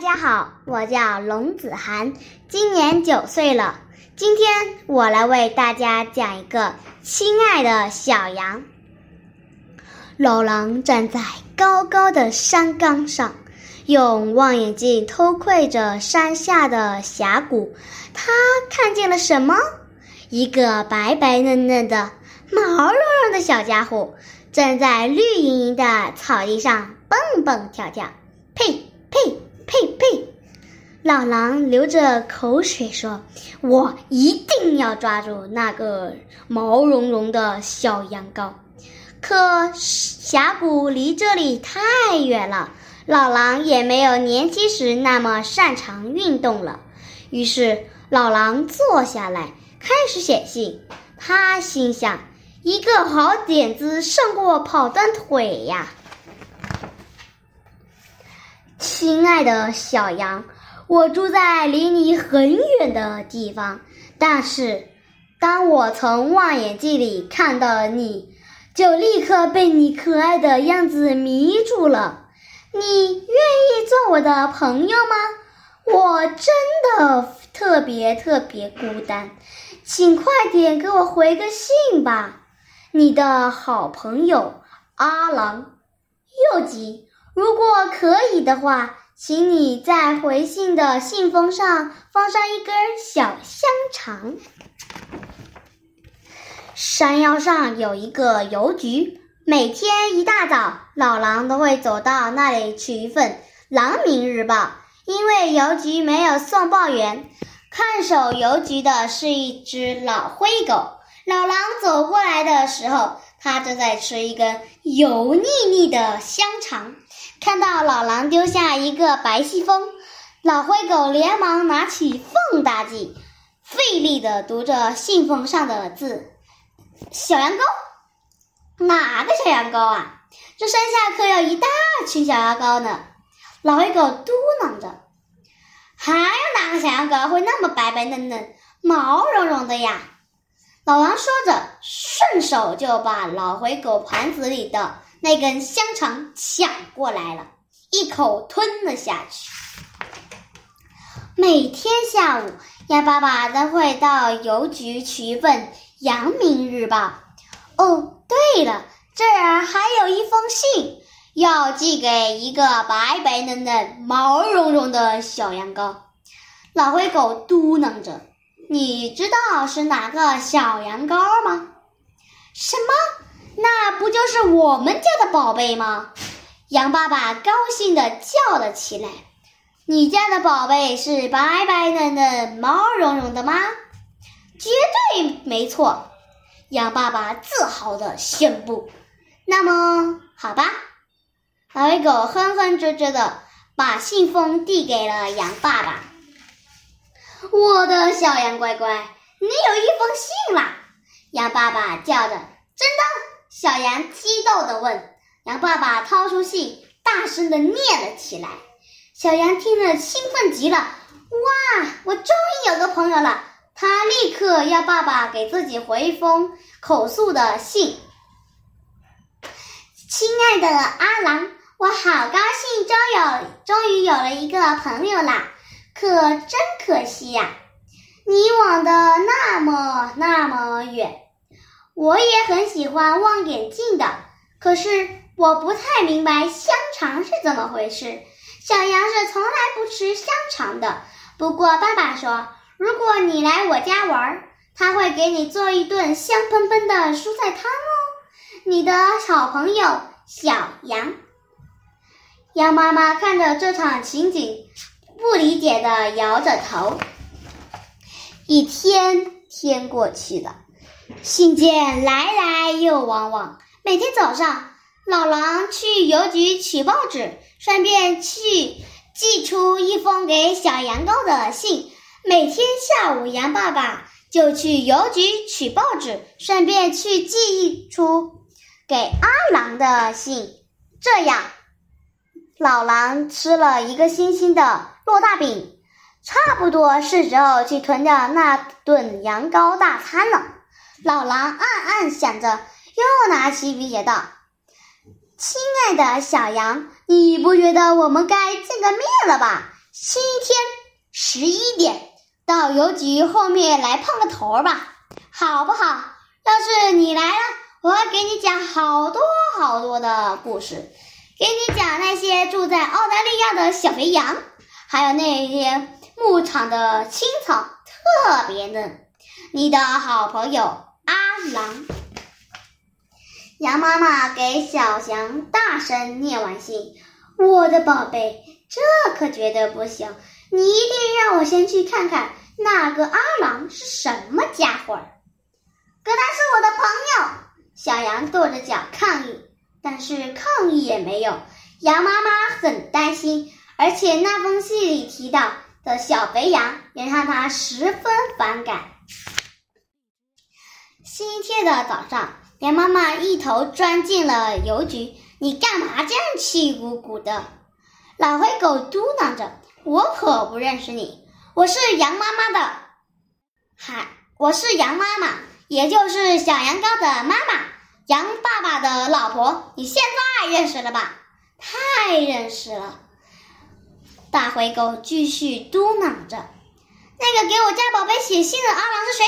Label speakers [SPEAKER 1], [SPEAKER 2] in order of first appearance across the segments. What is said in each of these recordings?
[SPEAKER 1] 大家好，我叫龙子涵，今年九岁了。今天我来为大家讲一个亲爱的小羊。老狼站在高高的山岗上，用望远镜偷窥着山下的峡谷。他看见了什么？一个白白嫩嫩的、毛茸茸的小家伙，正在绿莹莹的草地上蹦蹦跳跳。呸呸！呸呸！老狼流着口水说：“我一定要抓住那个毛茸茸的小羊羔。”可峡谷离这里太远了，老狼也没有年轻时那么擅长运动了。于是，老狼坐下来开始写信。他心想：“一个好点子胜过跑断腿呀！”亲爱的小羊，我住在离你很远的地方，但是当我从望远镜里看到你，就立刻被你可爱的样子迷住了。你愿意做我的朋友吗？我真的特别特别孤单，请快点给我回个信吧。你的好朋友阿郎，又急。如果可以的话，请你在回信的信封上放上一根小香肠。山腰上有一个邮局，每天一大早，老狼都会走到那里取一份《狼民日报》，因为邮局没有送报员。看守邮局的是一只老灰狗。老狼走过来的时候，它正在吃一根油腻腻的香肠。看到老狼丢下一个白信封，老灰狗连忙拿起放大镜，费力地读着信封上的字：“小羊羔，哪个小羊羔啊？这山下可有一大群小羊羔呢。”老灰狗嘟囔着：“还有哪个小羊羔会那么白白嫩嫩、毛茸茸的呀？”老狼说着，顺手就把老灰狗盘子里的。那根香肠抢过来了，一口吞了下去。每天下午，鸭爸爸都会到邮局取一份《阳明日报》。哦，对了，这儿还有一封信，要寄给一个白白嫩嫩、毛茸茸的小羊羔。老灰狗嘟囔着：“你知道是哪个小羊羔吗？”什么？那不就是我们家的宝贝吗？羊爸爸高兴地叫了起来：“你家的宝贝是白白嫩嫩、毛茸茸的吗？”“绝对没错！”羊爸爸自豪地宣布。“那么，好吧。”老灰狗哼哼啧啧地把信封递给了羊爸爸。“我的小羊乖乖，你有一封信啦！”羊爸爸叫着：“真的？”小羊激动地问：“羊爸爸掏出信，大声地念了起来。”小羊听了兴奋极了：“哇，我终于有个朋友了！”他立刻要爸爸给自己回一封口述的信。亲爱的阿郎，我好高兴，终有终于有了一个朋友啦！可真可惜呀，你往的那么那么远。我也很喜欢望远镜的，可是我不太明白香肠是怎么回事。小羊是从来不吃香肠的。不过爸爸说，如果你来我家玩，他会给你做一顿香喷喷的蔬菜汤哦。你的好朋友小羊。羊妈妈看着这场情景，不理解的摇着头。一天天过去了。信件来来又往往，每天早上，老狼去邮局取报纸，顺便去寄出一封给小羊羔的信。每天下午，羊爸爸就去邮局取报纸，顺便去寄出给阿狼的信。这样，老狼吃了一个星期的落大饼，差不多是时候去吞掉那顿羊羔大餐了。老狼暗暗想着，又拿起笔写道：“亲爱的小羊，你不觉得我们该见个面了吧？星期天十一点到邮局后面来碰个头吧，好不好？要是你来了，我会给你讲好多好多的故事，给你讲那些住在澳大利亚的小肥羊，还有那些牧场的青草，特别嫩。你的好朋友郎。羊妈妈给小羊大声念完信：“我的宝贝，这可绝对不行！你一定让我先去看看那个阿郎是什么家伙。”可他是我的朋友，小羊跺着脚抗议，但是抗议也没用。羊妈妈很担心，而且那封信里提到的小肥羊也让他十分反感。星期天的早上。羊妈妈一头钻进了邮局，你干嘛这样气鼓鼓的？老灰狗嘟囔着：“我可不认识你，我是羊妈妈的，嗨，我是羊妈妈，也就是小羊羔的妈妈，羊爸爸的老婆。你现在认识了吧？太认识了。”大灰狗继续嘟囔着：“那个给我家宝贝写信的阿郎是谁？”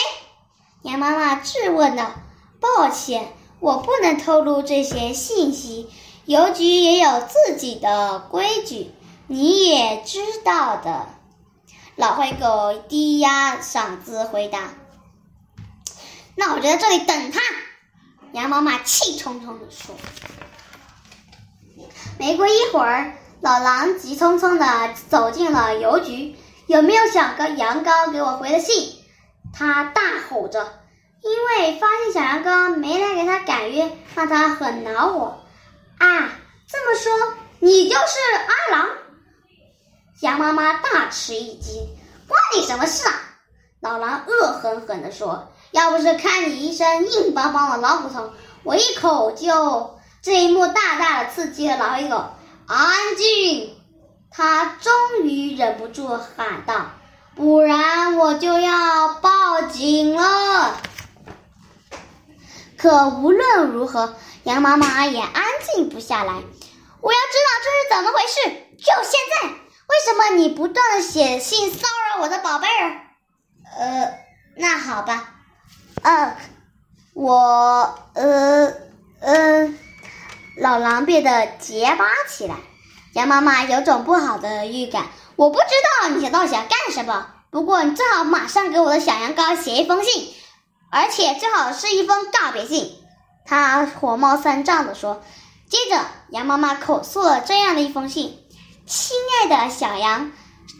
[SPEAKER 1] 羊妈妈质问道。抱歉，我不能透露这些信息。邮局也有自己的规矩，你也知道的。老灰狗低压嗓子回答：“那我就在这里等他。”羊妈妈气冲冲地说。没过一会儿，老狼急匆匆地走进了邮局。有没有小羔羊羔给我回的信？他大吼着。因为发现小羊羔没来给他赶约，让他很恼火。啊，这么说你就是阿郎？羊妈妈大吃一惊，关你什么事啊？老狼恶狠狠地说：“要不是看你一身硬邦邦的老骨头，我一口就……”这一幕大大的刺激了老一狗。安静！他终于忍不住喊道：“不然我就要报警了。”可无论如何，羊妈妈也安静不下来。我要知道这是怎么回事，就现在！为什么你不断的写信骚扰我的宝贝儿？呃，那好吧。呃，我呃呃，老狼变得结巴起来。羊妈妈有种不好的预感。我不知道你到底想干什么，不过你最好马上给我的小羊羔写一封信。而且最好是一封告别信，他火冒三丈地说。接着，羊妈妈口述了这样的一封信：“亲爱的小羊，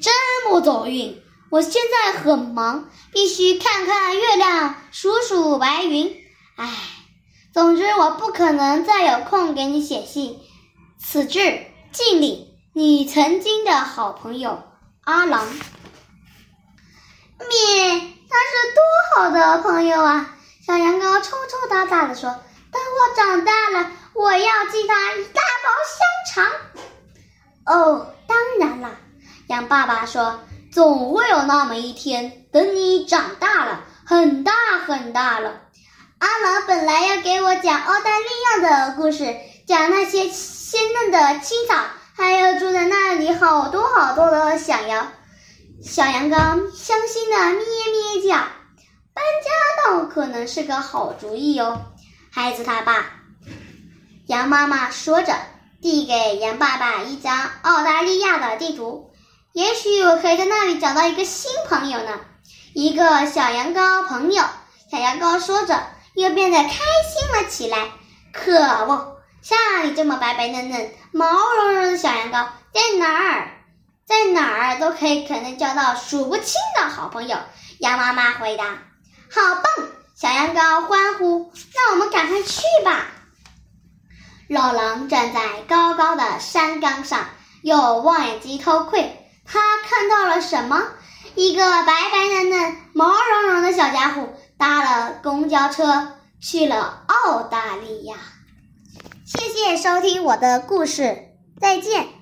[SPEAKER 1] 真不走运，我现在很忙，必须看看月亮，数数白云。唉，总之我不可能再有空给你写信。此致敬礼，你曾经的好朋友阿郎。”咩。他是多好的朋友啊！小羊羔抽抽搭搭的说：“等我长大了，我要寄他一大包香肠。”哦，当然啦，羊爸爸说：“总会有那么一天，等你长大了，很大很大了。”阿郎本来要给我讲澳大利亚的故事，讲那些鲜嫩的青草，还有住在那里好多好多的小羊。小羊羔伤心的咩咩叫，搬家倒可能是个好主意哦。孩子他爸，羊妈妈说着，递给羊爸爸一张澳大利亚的地图。也许我可以在那里找到一个新朋友呢，一个小羊羔朋友。小羊羔说着，又变得开心了起来。可恶，像你这么白白嫩嫩、毛茸茸的小羊羔在哪儿？在哪儿都可以，可能交到数不清的好朋友。羊妈妈回答：“好棒！”小羊羔欢呼：“那我们赶快去吧！”老狼站在高高的山岗上，用望远镜偷窥。他看到了什么？一个白白嫩嫩、毛茸茸的小家伙搭了公交车去了澳大利亚。谢谢收听我的故事，再见。